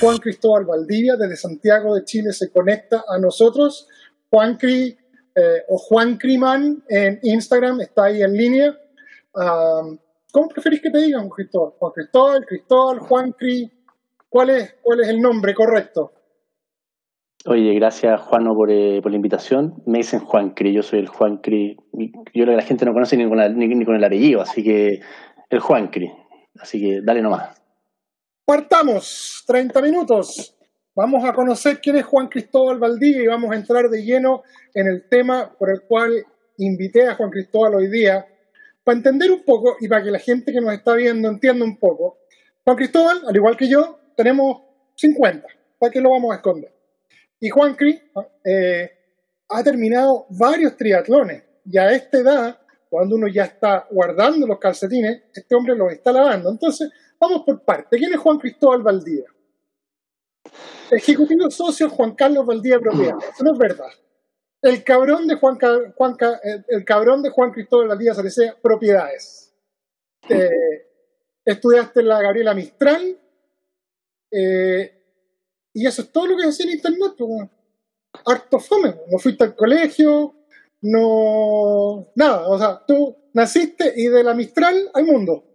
Juan Cristóbal Valdivia desde Santiago de Chile se conecta a nosotros. Juan Cri eh, o Juan Criman en Instagram está ahí en línea. Um, ¿Cómo preferís que te digan, Cristóbal? Juan Cristóbal, Cristóbal, Juan Cri. ¿Cuál es, ¿Cuál es el nombre correcto? Oye, gracias Juano por, eh, la invitación. Me dicen Juan Cri, yo soy el Juan Cri. Yo creo que la gente no conoce ni con el apellido, así que el Juan Cri. Así que dale nomás. Partamos, 30 minutos. Vamos a conocer quién es Juan Cristóbal Valdivia y vamos a entrar de lleno en el tema por el cual invité a Juan Cristóbal hoy día, para entender un poco y para que la gente que nos está viendo entienda un poco. Juan Cristóbal, al igual que yo, tenemos 50, ¿para qué lo vamos a esconder? Y Juan Cris eh, ha terminado varios triatlones y a esta edad, cuando uno ya está guardando los calcetines, este hombre los está lavando. Entonces, Vamos por parte. ¿Quién es Juan Cristóbal Valdía? Ejecutivo socio Juan Carlos Valdía Propiedad. Eso no es verdad. El cabrón de Juan, Juan el cabrón de Juan Cristóbal Valdía Salecea Propiedades. Eh, estudiaste la Gabriela Mistral. Eh, y eso es todo lo que hace en internet. Pues, harto fome. No fuiste al colegio. No. Nada. O sea, tú naciste y de la Mistral al mundo.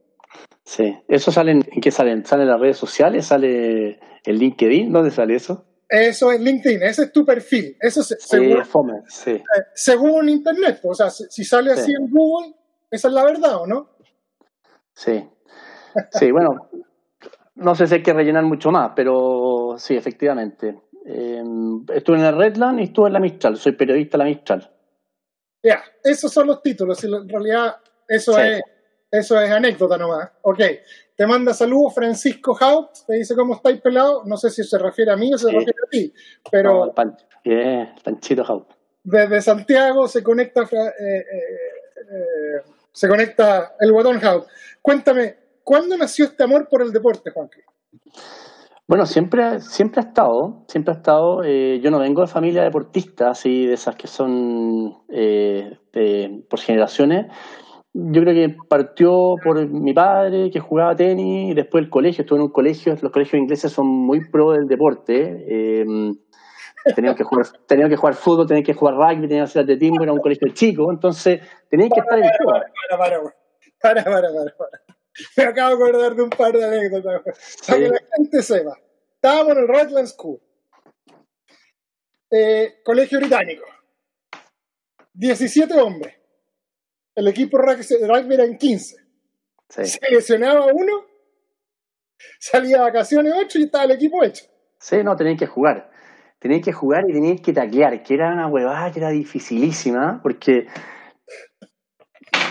Sí, ¿eso sale en, qué salen? ¿Sale en las redes sociales? ¿Sale en LinkedIn? ¿Dónde sale eso? Eso es LinkedIn, ese es tu perfil. Eso sí, según, fome, sí. Eh, según Internet, o sea, si sale así sí. en Google, esa es la verdad, ¿o no? Sí, sí, bueno, no sé si hay que rellenar mucho más, pero sí, efectivamente. Eh, estuve en el Redland y estuve en la Mistral, soy periodista de la Mistral. Ya, esos son los títulos, en realidad eso es eso es anécdota nomás. Ok. Te manda saludos Francisco Haupt, te dice cómo estáis pelado. No sé si se refiere a mí o se sí. refiere a ti. Pero. No, el pan, yeah, Panchito Haupt. Desde Santiago se conecta eh, eh, eh, se conecta el guatón Haupt. Cuéntame, ¿cuándo nació este amor por el deporte, Juanqui? Bueno, siempre, siempre ha estado, siempre ha estado. Eh, yo no vengo de familia deportista, así de esas que son eh, de, por generaciones yo creo que partió por mi padre que jugaba tenis y después el colegio, estuve en un colegio, los colegios ingleses son muy pro del deporte, eh, tenían que jugar, tenían que jugar fútbol, tenían que jugar rugby, tenían que hacer atletismo, era un colegio chico, entonces tenían que estar en. Para, para, para, para, para, para. Me acabo de acordar de un par de anécdotas, sí. para que la gente sepa. Estábamos en el Redland School, eh, colegio británico, 17 hombres el equipo rugby era en 15. Sí. Se lesionaba uno, salía a vacaciones 8 y estaba el equipo hecho. Sí, no, tenían que jugar. Tenían que jugar y tenían que taclear, que era una huevada que era dificilísima, porque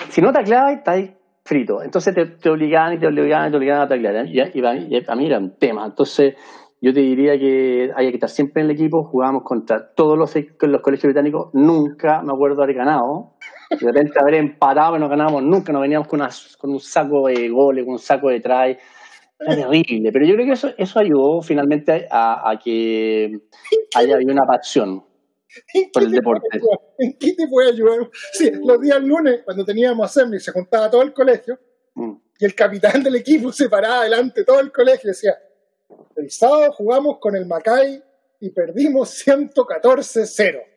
si no tacleabas, estabas frito. Entonces te, te, obligaban y te obligaban y te obligaban a taclear. Y, y, para mí, y para mí era un tema. Entonces yo te diría que hay que estar siempre en el equipo. Jugábamos contra todos los, los colegios británicos. Nunca me acuerdo haber ganado de repente haber empatado y no ganábamos nunca, nos veníamos con, una, con un saco de goles, con un saco de try. Era terrible, pero yo creo que eso, eso ayudó finalmente a, a que haya habido una pasión por el deporte. ¿En qué te puede ayudar? Sí, los días lunes, cuando teníamos assembly, se juntaba todo el colegio mm. y el capitán del equipo se paraba delante de todo el colegio y decía, el sábado jugamos con el Macay y perdimos 114-0.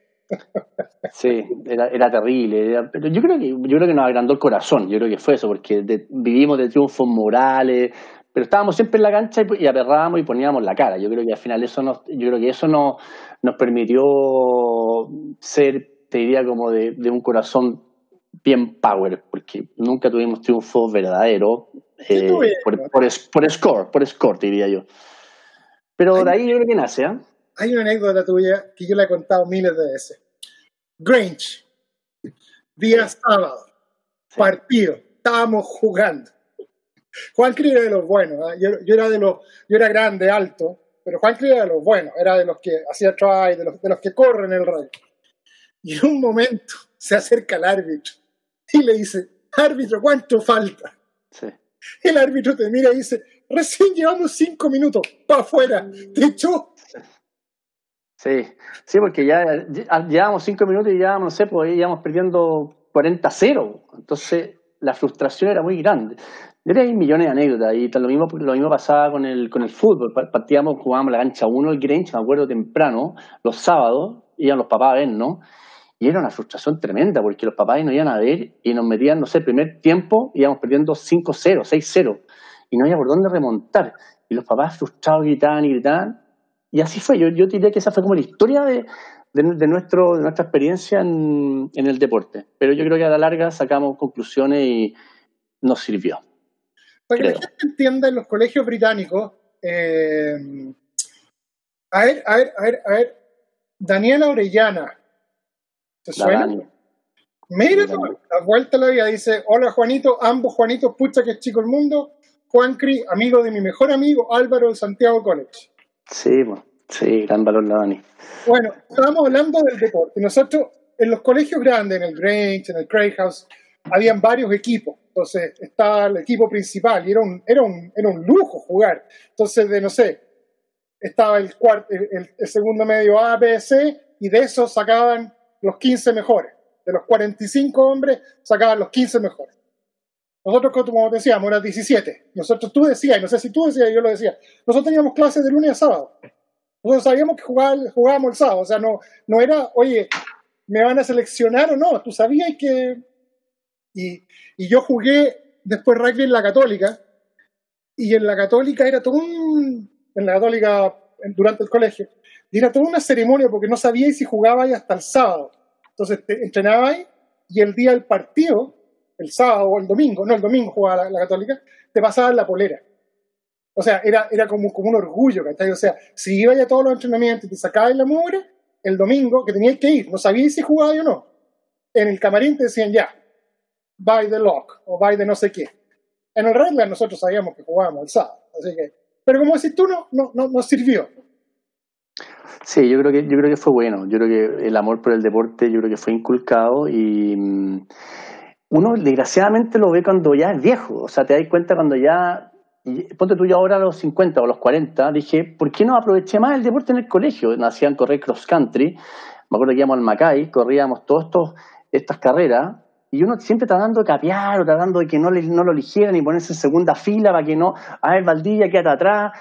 Sí, era, era terrible. Era, pero yo creo que yo creo que nos agrandó el corazón. Yo creo que fue eso, porque de, vivimos de triunfos morales, pero estábamos siempre en la cancha y, y, aperrábamos y poníamos la cara. Yo creo que al final eso nos, yo creo que eso nos, nos permitió ser, te diría, como de, de un corazón bien power, porque nunca tuvimos triunfos verdaderos eh, por, por, por, score, por score, te diría yo. Pero de ahí yo creo que nace, ¿eh? Hay una anécdota tuya que yo la he contado miles de veces. Grange, día sábado, partido, estábamos jugando. Juan Cris era de los buenos, ¿eh? yo, yo, era de los, yo era grande, alto, pero Juan era de los buenos, era de los que hacía try, de los, de los que corren el radio. Y en un momento se acerca el árbitro y le dice, árbitro, ¿cuánto falta? Sí. El árbitro te mira y dice, recién llevamos cinco minutos, para afuera, te echó. Sí, sí, porque ya, llevamos cinco minutos y ya, no sé, pues íbamos perdiendo 40-0. Entonces, la frustración era muy grande. Hay millones de anécdotas y lo mismo, lo mismo pasaba con el, con el fútbol. Partíamos, jugábamos la cancha 1 el Grange, me acuerdo temprano, los sábados, iban los papás a ver, ¿no? Y era una frustración tremenda porque los papás no iban a ver y nos metían, no sé, el primer tiempo íbamos perdiendo 5-0, 6-0 y no había por dónde remontar. Y los papás frustrados gritaban y gritaban. Y así fue. Yo, yo diría que esa fue como la historia de, de, nuestro, de nuestra experiencia en, en, el deporte. Pero yo creo que a la larga sacamos conclusiones y nos sirvió. Para que la gente entienda, en los colegios británicos, eh, a ver, a ver, a ver, a ver, Daniela Orellana, ¿te suena? Mira, la vuelta a la vida dice, hola Juanito, ambos Juanitos, pucha que es chico el mundo, Juan Cri, amigo de mi mejor amigo Álvaro de Santiago College. Sí, sí, gran valor la Dani. Bueno, estábamos hablando del deporte. Nosotros, en los colegios grandes, en el Grange, en el Craig House, habían varios equipos. Entonces estaba el equipo principal y era un, era un, era un lujo jugar. Entonces, de no sé, estaba el, cuarto, el, segundo medio A, B, C, y de eso sacaban los 15 mejores. De los 45 hombres sacaban los 15 mejores. Nosotros, como decíamos, eran 17. Nosotros, tú decías, y no sé si tú decías, yo lo decía, nosotros teníamos clases de lunes a sábado. Nosotros sabíamos que jugábamos el sábado. O sea, no, no era, oye, ¿me van a seleccionar o no? Tú sabías que... Y, y yo jugué después rugby en la católica, y en la católica era todo un... En la católica, durante el colegio, era toda una ceremonia porque no sabíais si jugabais hasta el sábado. Entonces te entrenabais y el día del partido el sábado o el domingo, no, el domingo jugaba la, Católica, te pasaban la polera. O sea, era, era como, como un orgullo, ¿cachai? O sea, si ibas a todos los entrenamientos y te sacabas la mugre, el domingo, que tenías que ir, no sabías si jugabas o no, en el camarín te decían ya, by the lock, o by the no sé qué. En el regla nosotros sabíamos que jugábamos el sábado, así que, pero como decís tú, no, no, no, no sirvió. Sí, yo creo que yo creo que fue bueno. Yo creo que el amor por el deporte, yo creo que fue inculcado y mm, uno desgraciadamente lo ve cuando ya es viejo. O sea, te das cuenta cuando ya, ponte tú ya ahora a los 50 o los 40, dije, ¿por qué no aproveché más el deporte en el colegio? Nos hacían correr cross country. Me acuerdo que íbamos al Macay, corríamos todas estas carreras y uno siempre tratando de capear o tratando de que no, no lo eligieran y ponerse en segunda fila para que no, a ver, Valdilla, quédate atrás.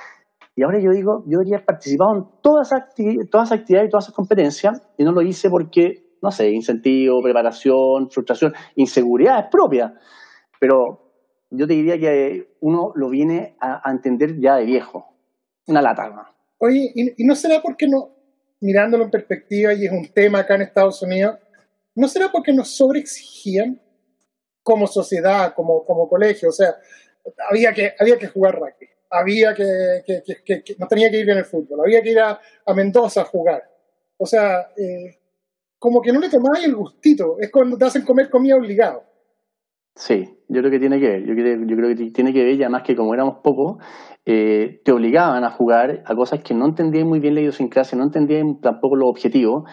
Y ahora yo digo, yo debería haber participado en todas esas, todas actividades y todas esas competencias y no lo hice porque no sé, incentivo, preparación, frustración, inseguridad es propia. Pero yo te diría que uno lo viene a, entender ya de viejo. Una lata. Oye, ¿y, no será porque no, mirándolo en perspectiva, y es un tema acá en Estados Unidos, ¿no será porque nos sobreexigían como sociedad, como, como colegio? O sea, había que, había que jugar rugby, había que, no tenía que ir en el fútbol, había que ir a, Mendoza a jugar. O sea, eh, como que no le tomáis el gustito. Es cuando te hacen comer comida obligado. Sí, yo creo que tiene que ver. Yo creo, yo creo que tiene que ver, y además que como éramos pocos, eh, te obligaban a jugar a cosas que no entendías muy bien la idiosincrasia, no entendías tampoco los objetivos.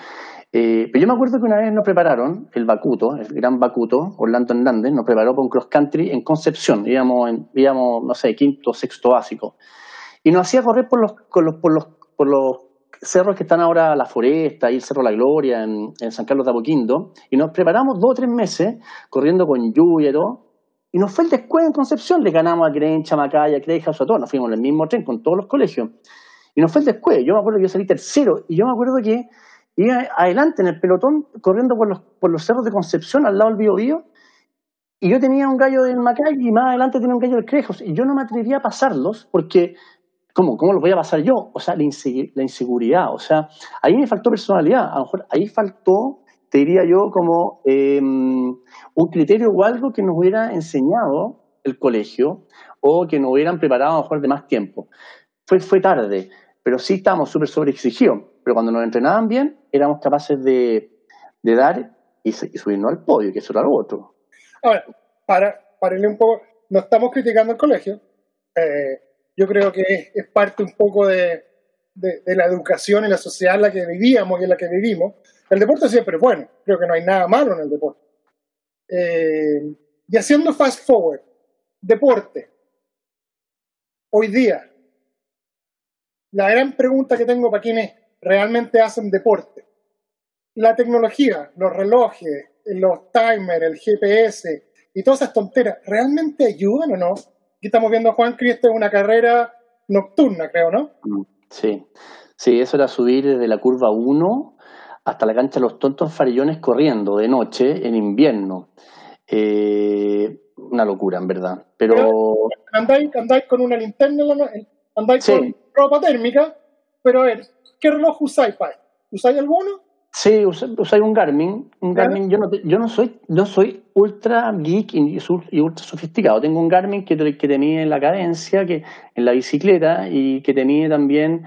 Eh, pero yo me acuerdo que una vez nos prepararon, el Bacuto, el gran Bacuto, Orlando Hernández, nos preparó para un cross country en Concepción, íbamos, en, íbamos no sé, quinto, sexto básico. Y nos hacía correr por los, por los, por los, por los cerros que están ahora la foresta y el Cerro La Gloria en, San Carlos de Apoquindo, y nos preparamos dos o tres meses corriendo con lluvia y todo, y nos fue el descuento en Concepción, le ganamos a Grencha, Macaya, Creja, a todos, nos fuimos en el mismo tren con todos los colegios, y nos fue el descuento, yo me acuerdo que yo salí tercero, y yo me acuerdo que iba adelante en el pelotón corriendo por los, por los cerros de Concepción al lado del Bío Bío, y yo tenía un gallo del Macay y más adelante tenía un gallo del Crejos, y yo no me atrevía a pasarlos porque ¿Cómo? ¿Cómo lo voy a pasar yo? O sea, la, inseguridad. O sea, ahí me faltó personalidad. A lo mejor ahí faltó, te diría yo, como em, un criterio o algo que nos hubiera enseñado el colegio o que nos hubieran preparado a lo mejor de más tiempo. Fue, fue tarde, pero sí estábamos súper sobreexigidos. Pero cuando nos entrenaban bien, éramos capaces de, de dar y, subirnos al podio, que eso era lo otro. Ahora, para, para un poco, no estamos criticando el colegio. Eh, yo creo que es, parte un poco de, la educación y la sociedad en la que vivíamos y en la que vivimos, el deporte siempre es bueno. Creo que no hay nada malo en el deporte. Eh, y haciendo fast forward, deporte. Hoy día, la gran pregunta que tengo para quienes realmente hacen deporte. La tecnología, los relojes, los timers, el GPS y todas esas tonteras, ¿realmente ayudan o no? Aquí estamos viendo a Juan Cristo en una carrera nocturna, creo, ¿no? Mm, sí, sí, eso era subir desde la curva 1 hasta la cancha de los tontos farillones corriendo de noche en invierno. Eh, una locura, en verdad. Pero. Andáis, con una linterna, andáis con ropa térmica, pero a ver, ¿qué reloj usáis, Pai? ¿Usáis alguno? Sí, usáis un Garmin. Un Garmin, yo no, yo no soy, yo soy ultra geek y, ultra sofisticado. Tengo un Garmin que, que te mide la cadencia, que en la bicicleta y que te mide también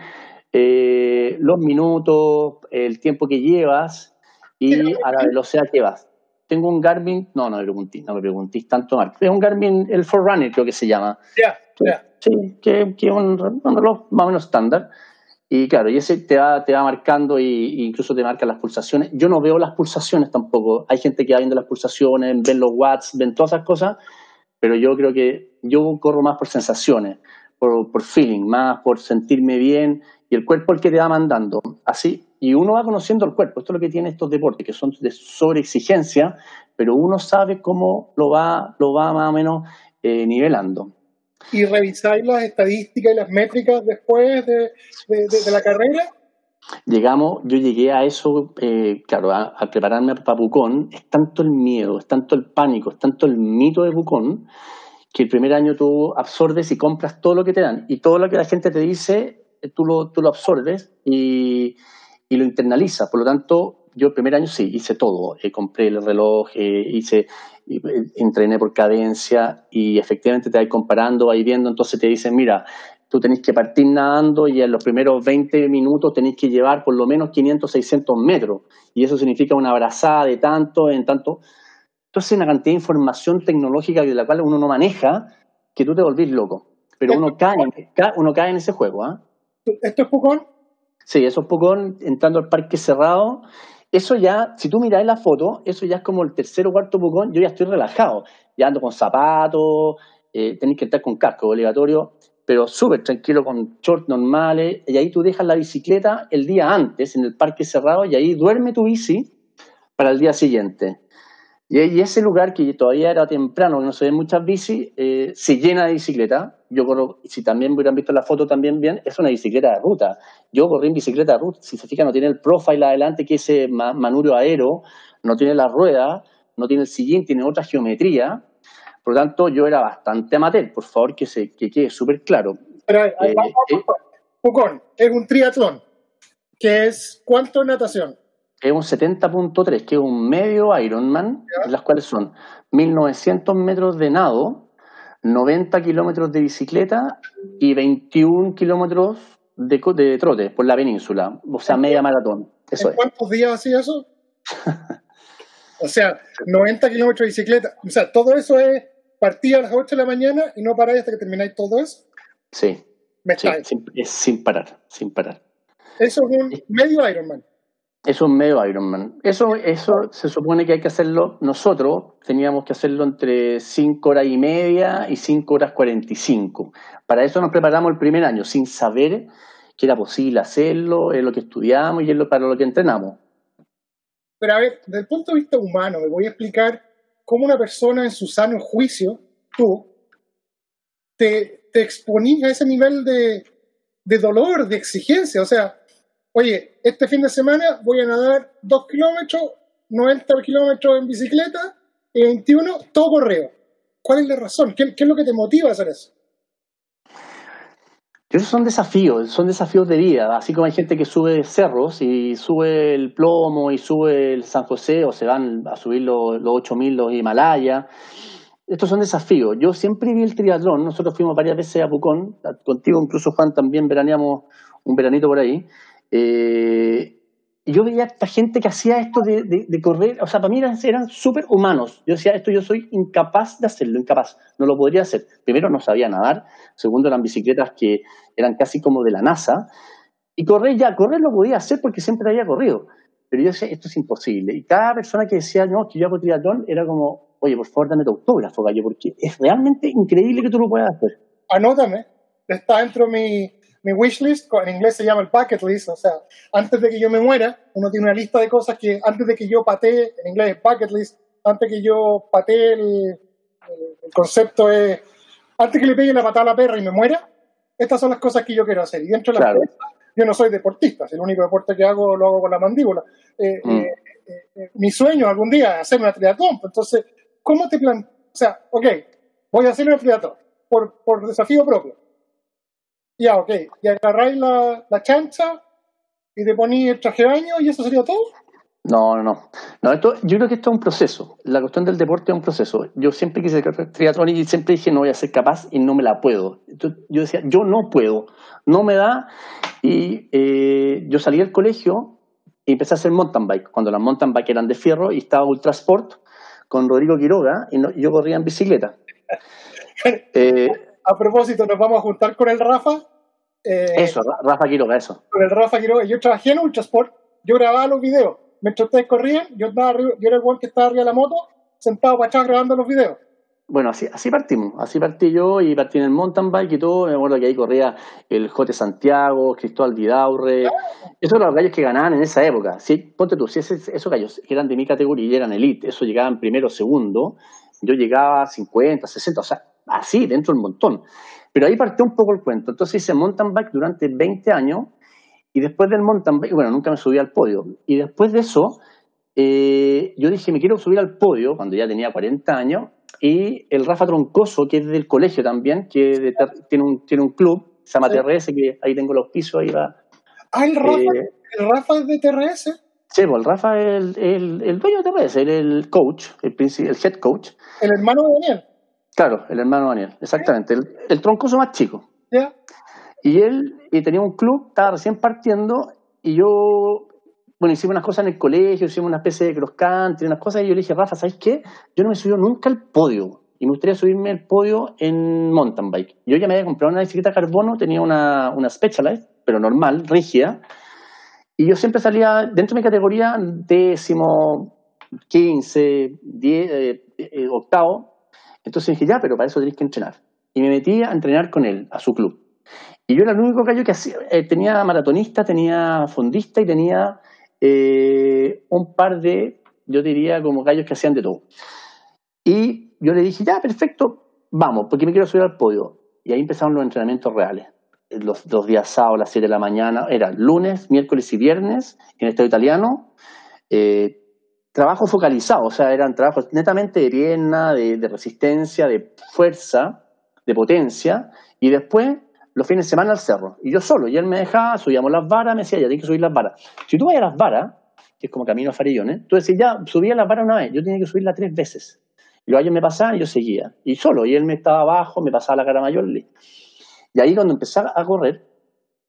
eh, los minutos, el tiempo que llevas y a la velocidad que vas. Tengo un Garmin, no, no me preguntéis, no me preguntéis tanto, Mark. Es un Garmin, el Forerunner creo que se llama. Ya, ya. Sí, que, es un, reloj más o menos estándar. Y claro, y ese te va, te va marcando e incluso te marca las pulsaciones. Yo no veo las pulsaciones tampoco. Hay gente que va viendo las pulsaciones, ven los watts, ven todas esas cosas, pero yo creo que yo corro más por sensaciones, por, feeling, más por sentirme bien y el cuerpo el que te va mandando. Así, y uno va conociendo el cuerpo. Esto es lo que tiene estos deportes, que son de sobreexigencia, pero uno sabe cómo lo va, lo va más o menos eh, nivelando. ¿Y revisáis las estadísticas y las métricas después de, la carrera? Llegamos, yo llegué a eso, eh, claro, a, prepararme para Pucón. Es tanto el miedo, es tanto el pánico, es tanto el mito de Pucón, que el primer año tú absorbes y compras todo lo que te dan. Y todo lo que la gente te dice eh, tú lo, tú lo absorbes y, y, lo internalizas. Por lo tanto, yo el primer año sí, hice todo. Eh, compré el reloj, eh, hice, entrené por cadencia y efectivamente te vas comparando, vas viendo, entonces te dicen, mira, tú tenés que partir nadando y en los primeros 20 minutos tenés que llevar por lo menos 500, 600 metros. Y eso significa una abrazada de tanto en tanto. Entonces, una cantidad de información tecnológica de la cual uno no maneja que tú te volvís loco. Pero uno cae, uno cae en ese juego. ¿ah? ¿Esto es Pucón? Sí, eso es Pucón, entrando al parque cerrado. Eso ya, si tú miras la foto, eso ya es como el tercer o cuarto Pucón, yo ya estoy relajado. Ya ando con zapatos, eh, tenéis que estar con casco obligatorio, pero súper tranquilo con shorts normales. Y ahí tú dejas la bicicleta el día antes en el parque cerrado y ahí duerme tu bici para el día siguiente. Y, ese lugar que todavía era temprano, no se ven muchas bicis, eh, se llena de bicicleta. Yo corro, si también hubieran visto la foto también bien, es una bicicleta de ruta. Yo corrí en bicicleta de ruta. Si se fijan, no tiene el profile adelante, que ese manubrio aero, no tiene la rueda, no tiene el sillín, tiene otra geometría. Por lo tanto, yo era bastante amateur. Por favor, que, se, que quede súper claro. Pero, eh, eh, Pucón, es un triatlón, que es ¿cuánto natación? es un 70.3, que es un medio Ironman, las cuales son 1900 metros de nado, 90 kilómetros de bicicleta y 21 kilómetros de, de, trote por la península, o sea, media maratón. Eso ¿En cuántos días hacía eso? o sea, 90 kilómetros de bicicleta. O sea, todo eso es partir a las 8 de la mañana y no paráis hasta que termináis todo eso. Sí. sí sin, es sin parar, sin parar. Eso es un medio Ironman. Es un medio Ironman. Eso, eso se supone que hay que hacerlo nosotros. Teníamos que hacerlo entre 5 horas y media y 5 horas 45. Para eso nos preparamos el primer año, sin saber que era posible hacerlo, es lo que estudiamos y es para lo que entrenamos. Pero a ver, desde el punto de vista humano, me voy a explicar cómo una persona en su sano juicio, tú, te, te exponís a ese nivel de dolor, de exigencia. O sea, oye, este fin de semana voy a nadar 2 kilómetros, 90 kilómetros en bicicleta y 21 todo correo. ¿Cuál es la razón? ¿Qué, es lo que te motiva a hacer eso? Esos son desafíos, son desafíos de vida. Así como hay gente que sube cerros y sube el plomo y sube el San José o se van a subir los, los 8000, los Himalaya. Estos son desafíos. Yo siempre vi el triatlón. Nosotros fuimos varias veces a Pucón. Contigo, incluso Juan, también veraneamos un veranito por ahí. Eh, y yo veía a esta gente que hacía esto de, correr, o sea, para mí eran, súper humanos. Yo decía, esto yo soy incapaz de hacerlo, incapaz, no lo podría hacer. Primero, no sabía nadar, segundo, eran bicicletas que eran casi como de la NASA, Y correr ya, correr lo podía hacer porque siempre había corrido. Pero yo decía, esto es imposible. Y cada persona que decía, no, que yo hago triatlón, era como, oye, por favor, dame tu autógrafo, gallo, porque es realmente increíble que tú lo puedas hacer. Anótame. Está dentro de mi, mi wishlist, en inglés se llama el bucket list, o sea, antes de que yo me muera, uno tiene una lista de cosas que antes de que yo patee, en inglés es bucket list, antes de que yo patee el, el concepto es, antes que le pegue la patada a la perra y me muera, estas son las cosas que yo quiero hacer. Y dentro de las cosas, yo no soy deportista, el único deporte que hago lo hago con la mandíbula. Eh, mm. eh, eh, mi sueño algún día es hacerme una triatlón. Entonces, ¿cómo te plan O sea, ok, voy a hacer una triatlón por, por desafío propio. Ya, ok, y agarráis la, la chancha y te ponéis el traje de baño y eso sería todo. No, no, no. esto, yo creo que esto es un proceso. La cuestión del deporte es un proceso. Yo siempre quise ser triatlón y siempre dije no voy a ser capaz y no me la puedo. yo decía, yo no puedo, no me da. Y eh, yo salí del colegio y empecé a hacer mountain bike. Cuando las mountain bike eran de fierro y estaba Ultra Sport con Rodrigo Quiroga y yo corría en bicicleta. Eh, a propósito, nos vamos a juntar con el Rafa. Eh, eso, Rafa Quiroga, eso. Con el Rafa Quiroga. Yo trabajé en Ultra Sport, yo grababa los videos mientras ustedes corrían, yo, estaba yo era el buen que estaba arriba de la moto, sentado para atrás grabando los videos. Bueno, así, así partimos, así partí yo y partí en el mountain bike y todo, me acuerdo que ahí corría el Jote Santiago, Cristóbal Vidaurre, esos eran los gallos que ganaban en esa época, sí, ponte tú, si esos gallos eran de mi categoría y eran elite, eso llegaban primero, segundo, yo llegaba a 50, 60, o sea, así, dentro del montón. Pero ahí partió un poco el cuento, entonces hice mountain bike durante 20 años y después del mountain bike, bueno, nunca me subí al podio. Y después de eso, eh, yo dije, me quiero subir al podio cuando ya tenía 40 años. Y el Rafa Troncoso, que es del colegio también, que tiene, un, tiene un club, se llama TRS, que ahí tengo los pisos, ahí va. Ah, el Rafa, eh, el Rafa es de TRS. Sí, pues el Rafa es el, el, dueño de TRS, el, el coach, el, el head coach. El hermano de Daniel. Claro, el hermano Daniel, exactamente. El, el troncoso más chico. Ya. Y él y tenía un club, estaba recién partiendo, y yo, bueno, hicimos unas cosas en el colegio, hicimos una especie de cross country, unas cosas, y yo le dije, Rafa, ¿sabes qué? Yo no me subí nunca al podio, y me gustaría subirme al podio en mountain bike. Yo ya me había comprado una bicicleta carbono, tenía una, una Specialized, pero normal, rígida, y yo siempre salía dentro de mi categoría décimo, quince, diez, eh, eh, octavo. Entonces dije, ya, pero para eso tenéis que entrenar. Y me metí a entrenar con él, a su club. Y yo era el único gallo que hacía, eh, tenía maratonista, tenía fondista y tenía eh, un par de, yo diría, como gallos que hacían de todo. Y yo le dije, ya, perfecto, vamos, porque me quiero subir al podio. Y ahí empezaron los entrenamientos reales. Los dos días sábados a las 7 de la mañana, eran lunes, miércoles y viernes en el estado italiano. Eh, trabajo focalizado, o sea, eran trabajos netamente de pierna, de, resistencia, de fuerza, de potencia. Y después los fines de semana al cerro. Y yo solo, y él me dejaba, subíamos las varas, me decía, ya tienes que subir las varas. Si tú vas a las varas, que es como camino a Farillones, tú decís, ya, subía las varas una vez, yo tenía que subirla tres veces. Y los años me pasaban y yo seguía. Y solo, y él me estaba abajo, me pasaba la cara mayor. Y ahí cuando empecé a correr,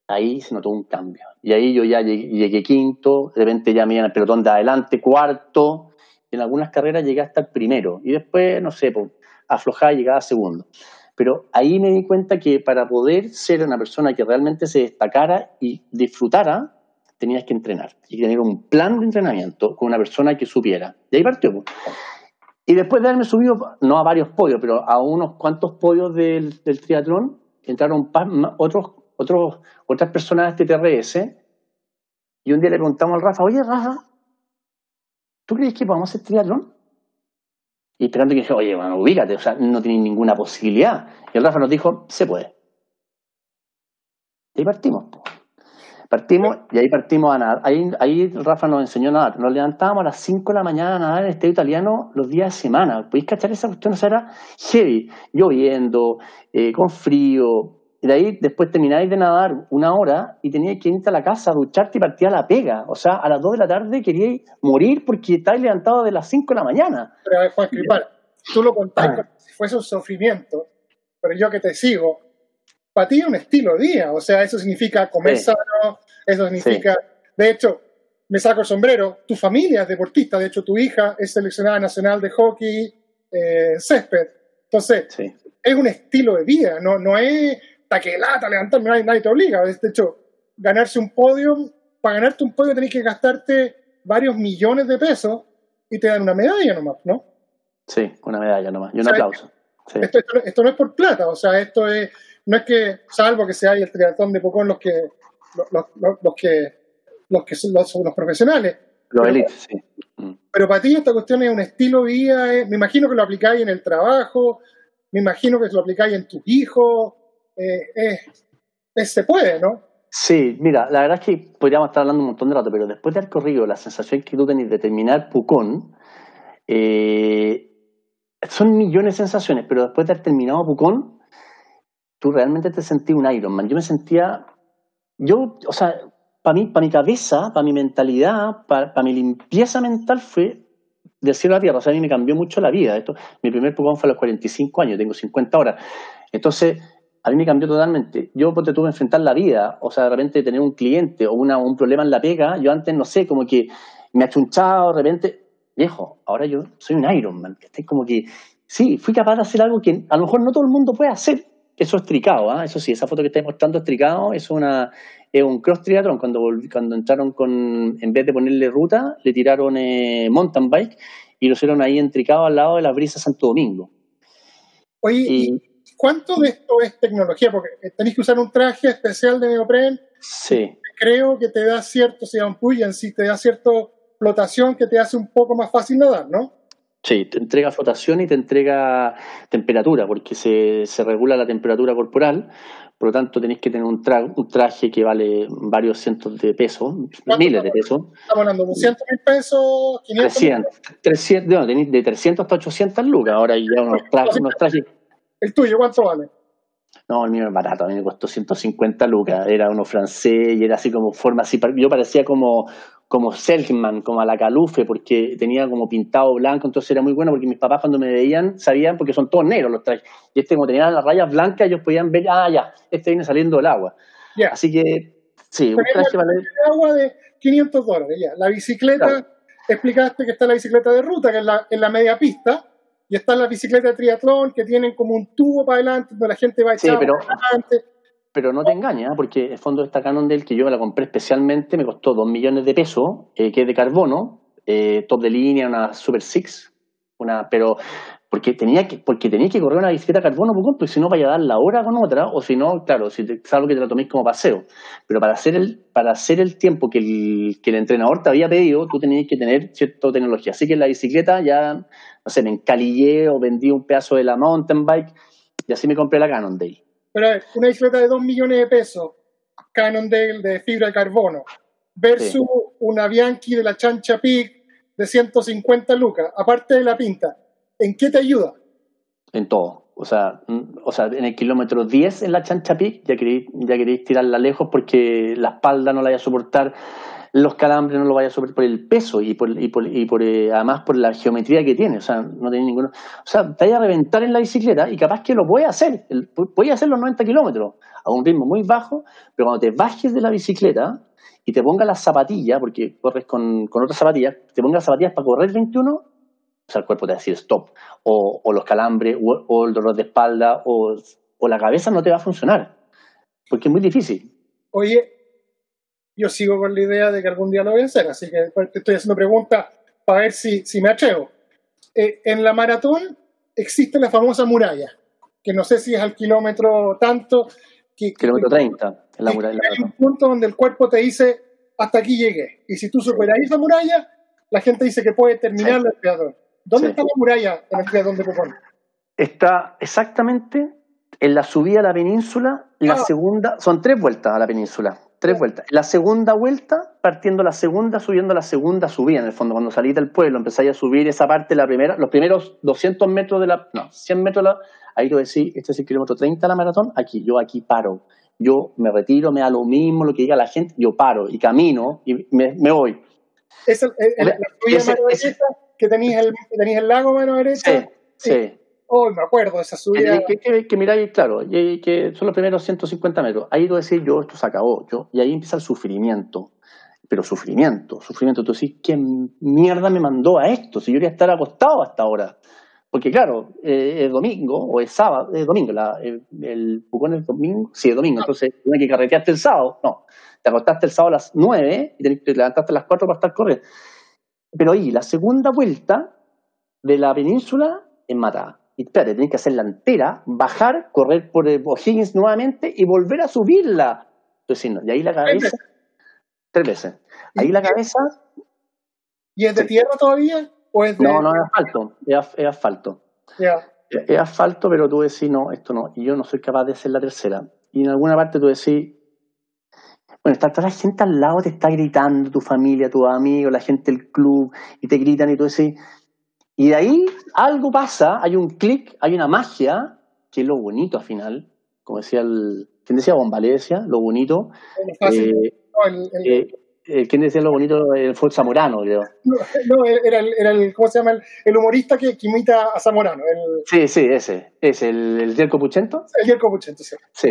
ahí se notó un cambio. Y ahí yo ya llegué, quinto, de repente ya me iba en el pelotón de adelante, cuarto, en algunas carreras llegué hasta el primero. Y después, no sé, pues, aflojaba y llegaba segundo. Pero ahí me di cuenta que para poder ser una persona que realmente se destacara y disfrutara, tenías que entrenar. Y tener un plan de entrenamiento con una persona que supiera. Y ahí partió. Y después de haberme subido, no a varios podios, pero a unos cuantos podios del, triatlón, entraron otros, otros, otras personas de TRS. Y un día le preguntamos al Rafa, oye Rafa, ¿tú crees que podamos hacer triatlón? Y esperando que dije, oye, bueno, ubícate, o sea, no tiene ninguna posibilidad. Y el Rafa nos dijo, se puede. Y ahí partimos. Partimos y ahí partimos a nadar. Ahí, ahí Rafa nos enseñó a nadar. Nos levantábamos a las 5 de la mañana a nadar en el estadio italiano los días de semana. ¿Podéis cachar esa cuestión? O sea, era heavy, lloviendo, eh, con frío, y de ahí después termináis de nadar una hora y teníais que irte a la casa a ducharte y partir a la pega. O sea, a las 2 de la tarde queríais morir porque estáis levantado de las 5 de la mañana. Pero a ver, Juan Cripal, tú lo contás como si fuese un sufrimiento, pero yo que te sigo, para ti es un estilo de día. O sea, eso significa comer sano, eso significa. De hecho, me saco el sombrero, tu familia es deportista, de hecho, tu hija es seleccionada nacional de hockey eh, césped. Entonces, es un estilo de vida, no, no es taquelata, levantarme, nadie, nadie te obliga. De hecho, ganarse un podio, para ganarte un podio tenés que gastarte varios millones de pesos y te dan una medalla nomás, ¿no? Sí, una medalla nomás y un aplauso. Esto, no es por plata, o sea, esto es, no es que, salvo que sea el triatlón de Pocón los que, los, los, que, los que son los, profesionales. Los élites, sí. Mm. Pero para ti esta cuestión es un estilo vida, me imagino que lo aplicáis en el trabajo, me imagino que lo aplicáis en tus hijos, eh, se puede, ¿no? Sí, mira, la verdad es que podríamos estar hablando un montón de rato, pero después de haber corrido, la sensación que tú tenés de terminar Pucón, eh, son millones de sensaciones, pero después de haber terminado Pucón, tú realmente te sentí un Ironman. Yo me sentía, yo, o sea, para mí, para mi cabeza, para mi mentalidad, para, mi limpieza mental fue del cielo a la tierra. O sea, a mí me cambió mucho la vida. Esto, mi primer Pucón fue a los 45 años, tengo 50 horas. Entonces, a mí me cambió totalmente. Yo pues, te tuve que enfrentar la vida, o sea, de repente tener un cliente o una, un problema en la pega, yo antes, no sé, como que me achunchado, de repente, viejo, ahora yo soy un Ironman, que como que, sí, fui capaz de hacer algo que a lo mejor no todo el mundo puede hacer. Eso es tricado, ¿ah? eso sí, esa foto que estoy mostrando es tricado, es, una, es un cross triathlon. Cuando, cuando entraron con, en vez de ponerle ruta, le tiraron eh, mountain bike y lo hicieron ahí en tricado al lado de la brisa Santo Domingo. Oye, ¿Cuánto de esto es tecnología? Porque tenéis que usar un traje especial de neopren. Sí. Creo que te da cierto, se llama sí, te da cierta flotación que te hace un poco más fácil nadar, ¿no? Sí, te entrega flotación y te entrega temperatura, porque se, se regula la temperatura corporal. Por lo tanto, tenéis que tener un, un traje que vale varios cientos de pesos, miles de pesos. Estamos hablando de 200 mil pesos, 500 300, 300 no, tenéis de 300 hasta 800 lucas. Ahora ya unos trajes, unos trajes ¿El tuyo cuánto vale? No, el mío es barato, a mí me costó 150 lucas, era uno francés y era así como forma así, yo parecía como, como Selkman, como a la calufe, porque tenía como pintado blanco, entonces era muy bueno porque mis papás cuando me veían sabían, porque son todos negros los trajes, y este como tenía las rayas blancas, ellos podían ver, ah, ya, este viene saliendo del agua. Así que, sí, un traje vale... agua de 500 dólares, ya. La bicicleta, explicaste que está la bicicleta de ruta, que es la, en la media pista, y están las bicicletas de triatlón que tienen como un tubo para adelante donde la gente va a sí, pero, adelante. Pero no te engañas, ¿eh? porque el fondo de esta Cannondale que yo la compré especialmente me costó 2 millones de pesos, eh, que es de carbono, eh, top de línea, una Super Six, una, pero porque tenía que, porque tenía que correr una bicicleta carbono, porque si no vaya a dar la hora con otra, o si no, claro, si te, salvo que te la toméis como paseo. Pero para hacer el, para hacer el tiempo que el, que el entrenador te había pedido, tú tenías que tener cierta tecnología. Así que la bicicleta ya, no sé, me encalillé o vendí un pedazo de la mountain bike y así me compré la Cannondale. Pero una bicicleta de 2 millones de pesos, Cannondale de fibra de carbono, versus una Bianchi de la Chancha Peak de 150 lucas, aparte de la pinta ¿En qué te ayuda? En todo. O sea, o sea, en el kilómetro 10 en la Chanchapic ya queréis, ya queréis tirarla lejos porque la espalda no la vaya a soportar, los calambres no lo vaya a soportar por el peso y por, y por, y por eh, además por la geometría que tiene. O sea, no tiene ninguno. O sea, te vaya a reventar en la bicicleta y capaz que lo puedes hacer. Puedes hacer los 90 kilómetros a un ritmo muy bajo, pero cuando te bajes de la bicicleta y te pongas las zapatillas, porque corres con, con otras zapatillas, te pongas las zapatillas para correr 21, o sea, el cuerpo te va a decir stop, o, o los calambres, o, el dolor de espalda, o, o, la cabeza no te va a funcionar, porque es muy difícil. Oye, yo sigo con la idea de que algún día lo voy a hacer, así que te estoy haciendo preguntas para ver si, si me atrevo. Eh, en la maratón existe la famosa muralla, que no sé si es al kilómetro tanto. Que, kilómetro 30, en la muralla. Hay un punto donde el cuerpo te dice, hasta aquí llegué. Y si tú superas esa muralla, la gente dice que puede terminar el creador. ¿Dónde está la muralla en el triatlón de Pucón? Está exactamente en la subida a la península, la ah. segunda, son tres vueltas a la península, tres vueltas. La segunda vuelta, partiendo la segunda, subiendo la segunda subida, en el fondo, cuando salís del pueblo, empezáis a subir esa parte, la primera, los primeros 200 metros de la, no, 100 metros de la, ahí lo decís, este es el kilómetro 30 de la maratón, aquí, yo aquí paro, yo me retiro, me da lo mismo lo que diga la gente, yo paro y camino y me, me voy. Es el, la subida que tenéis el, el lago mano derecha. Sí, sí. Oh, me acuerdo de esa subida. Que, que, que miráis, claro, que son los primeros 150 metros. Ahí tú decís, yo, esto se acabó. Yo, y ahí empieza el sufrimiento. Pero sufrimiento, sufrimiento. Tú decís, ¿qué mierda me mandó a esto? Si yo quería estar acostado hasta ahora. porque claro, eh, es domingo o es sábado, es domingo, la, el, Pucón es domingo, sí, es domingo, entonces tienes que carretearte el sábado, no, te acostaste el sábado a las 9 y te levantaste a las 4 para estar corriendo. Pero ahí, la segunda vuelta de la península es matada. Y espérate, tenés que hacerla entera, bajar, correr por O'Higgins nuevamente y volver a subirla. Entonces, no, y ahí la cabeza. Tres veces. Ahí la cabeza. ¿Y es de tierra todavía? No, no, es asfalto. Es, asfalto. Es, asfalto, pero tú decís, no, esto no. Y yo no soy capaz de hacer la tercera. Y en alguna parte tú decís, bueno, está toda la gente al lado, te está gritando, tu familia, tus amigos, la gente del club, y te gritan y tú decís. Y de ahí algo pasa, hay un clic, hay una magia, que es lo bonito al final, como decía el. ¿Quién decía Bombalecia? Lo bonito. Eh, eh, eh, ¿Quién decía lo bonito? fue Zamorano, creo. No, era, el, era el, ¿cómo se llama? El, humorista que, imita a Zamorano. Sí, sí, ese. Es el, el Puchento. El Yerko Puchento, sí. Sí.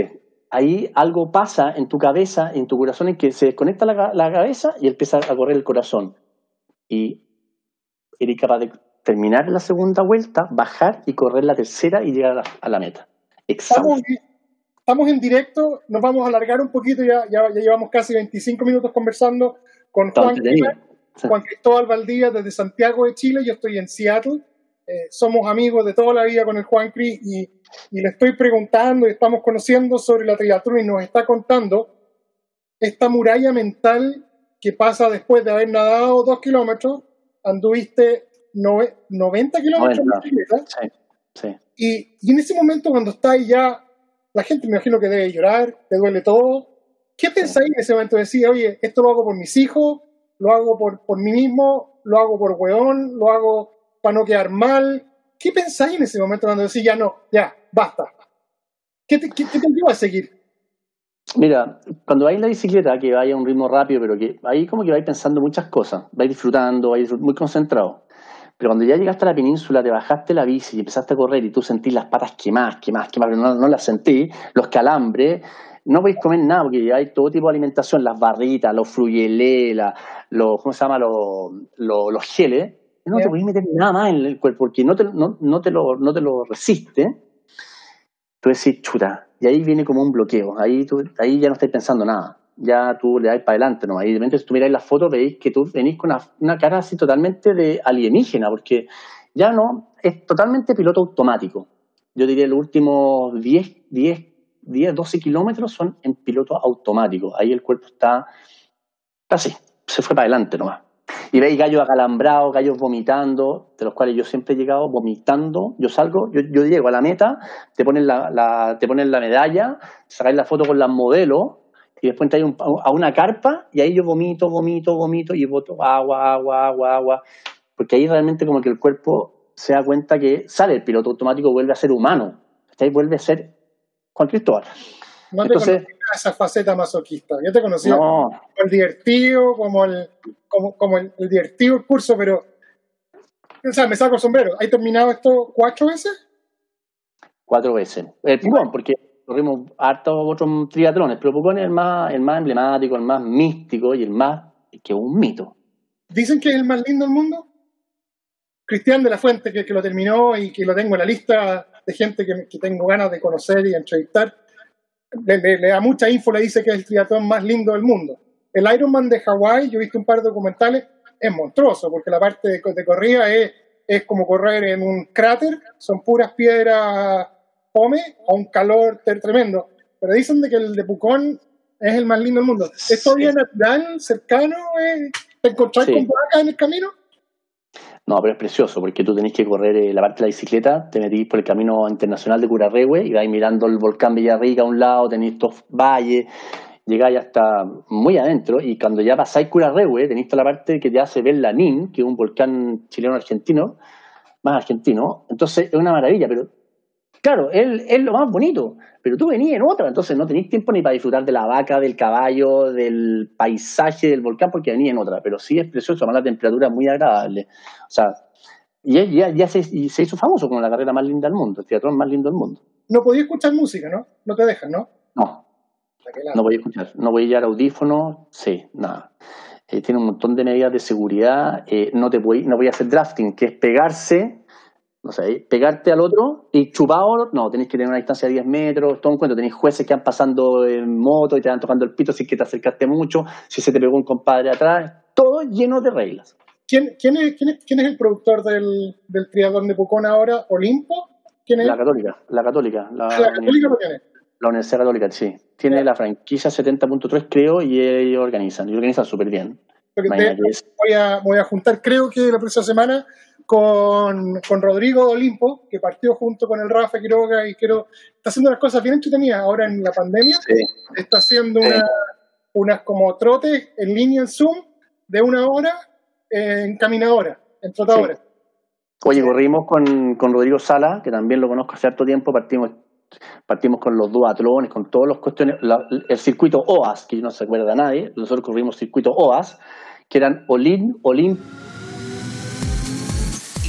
Ahí algo pasa en tu cabeza, en tu corazón, en que se desconecta la, la cabeza y empieza a correr el corazón. Y eres capaz de terminar la segunda vuelta, bajar y correr la tercera y llegar a la, meta. Estamos, estamos, en directo, nos vamos a alargar un poquito, ya, ya, llevamos casi 25 minutos conversando con Juan, Juan Cristóbal Valdía desde Santiago de Chile, yo estoy en Seattle, eh, somos amigos de toda la vida con el Juan Cris y, y, le estoy preguntando y estamos conociendo sobre la triatlón y nos está contando esta muralla mental que pasa después de haber nadado dos kilómetros, anduviste 90 kilómetros. Sí, sí. Y, y, en ese momento, cuando está ahí ya, la gente me imagino que debe llorar, te duele todo. ¿Qué pensáis en ese momento? Decir, oye, esto lo hago por mis hijos, lo hago por, por mí mismo, lo hago por weón, lo hago para no quedar mal. ¿Qué pensáis en ese momento cuando decís, ya no, ya, basta? ¿Qué te, qué, te lleva a seguir? Mira, cuando vais en la bicicleta, que vaya a un ritmo rápido, pero que ahí como que vais pensando muchas cosas, vais disfrutando, vais muy concentrado. Pero cuando ya llegaste a la península, te bajaste la bici y empezaste a correr y tú sentís las patas quemadas, quemadas, quemadas, pero no, no las sentí, los calambres, no podéis comer nada porque hay todo tipo de alimentación, las barritas, los fruyelés, los, ¿cómo se llama? Los, los, geles. No te podéis meter nada más en el cuerpo porque no te, no, no te, lo, no te lo resiste. Tú decís, chuta, y ahí viene como un bloqueo. Ahí, tú, ahí ya no estás pensando nada ya tú le das para adelante ¿no? Y de repente, si tú miráis las fotos, veis que tú venís con una, cara así totalmente de alienígena, porque ya no, es totalmente piloto automático. Yo diría los últimos 10, 10, 10 12 kilómetros son en piloto automático. Ahí el cuerpo está así, se fue para adelante nomás. Y veis gallos acalambrados, gallos vomitando, de los cuales yo siempre he llegado vomitando. Yo salgo, yo, yo llego a la meta, te ponen la, la, te ponen la medalla, sacáis la foto con las modelos y después entráis a una carpa y ahí yo vomito, vomito, vomito y boto agua, agua, agua, agua, porque ahí realmente como que el cuerpo se da cuenta que sale el piloto automático, vuelve a ser humano, ahí vuelve a ser Juan Cristóbal. No Entonces, esa faceta masoquista, yo te conocía como el divertido, como el, como, como el, divertido el curso, pero o sea, me saco el sombrero. ¿Hay terminado esto cuatro veces? Cuatro veces. El porque corrimos hartos otros triatlones, pero Pucón es el más, el más emblemático, el más místico y el más que un mito. ¿Dicen que es el más lindo del mundo? Cristian de la Fuente, que, que lo terminó y que lo tengo en la lista de gente que, que tengo ganas de conocer y entrevistar, le, da mucha info, le dice que es el triatlón más lindo del mundo. El Ironman de Hawái, yo he visto un par de documentales, es monstruoso, porque la parte de, de corrida es, es como correr en un cráter, son puras piedras come a un calor tremendo. Pero dicen de que el de Pucón es el más lindo del mundo. ¿Es todavía natural, cercano? Eh? ¿Te encontrás con vacas en el camino? No, pero es precioso porque tú tenés que correr eh, la parte de la bicicleta, te metís por el camino internacional de Curarrehue y vais mirando el volcán Villarrica a un lado, tenéis estos valles, llegáis hasta muy adentro y cuando ya pasáis Curarrehue tenéis toda la parte que te hace ver la NIN, que es un volcán chileno-argentino, más argentino, entonces es una maravilla, pero Claro, él es lo más bonito, pero tú venías en otra, entonces no tenías tiempo ni para disfrutar de la vaca, del caballo, del paisaje del volcán, porque venía en otra, pero sí es precioso, además la temperatura es muy agradable. O sea, y ya, ya se, se, hizo famoso como la carrera más linda del mundo, el teatro más lindo del mundo. No podía escuchar música, ¿no? No te dejan, ¿no? No. No voy a escuchar, no voy a llevar audífonos, sí, nada. Eh, tiene un montón de medidas de seguridad, eh, no, te voy, no voy a hacer drafting, que es pegarse no sé, pegarte al otro y chupado, no, tenéis que tener una distancia de 10 metros, todo un cuento, tenéis jueces que van pasando en moto y te van tocando el pito si es que te acercaste mucho, si se te pegó un compadre atrás, todo lleno de reglas. ¿Quién, quién, es, quién, es, quién es el productor del, del triatlón de Pucón ahora? ¿Olimpo? ¿Quién es? La Católica, la Católica. La, la Católica lo tiene. La Universidad Católica, sí. Tiene la franquicia 70.3, creo, y ellos organizan, y organizan súper bien. Voy, a, voy a juntar, creo que la próxima semana, con, con Rodrigo Olimpo, que partió junto con el Rafa Quiroga y quiero, está haciendo unas cosas bien entretenidas ahora en la pandemia. sí. Está haciendo Sí. una- unas como trotes en línea en Zoom de una hora en caminadora, en trotadora. Oye, corrimos con, con Rodrigo Sala, que también lo conozco hace harto tiempo, partimos partimos con los duatlones, con todos los cuestiones, la- el circuito OAS, que no se acuerda a nadie, nosotros corrimos circuito OAS, que eran Olin, Olin,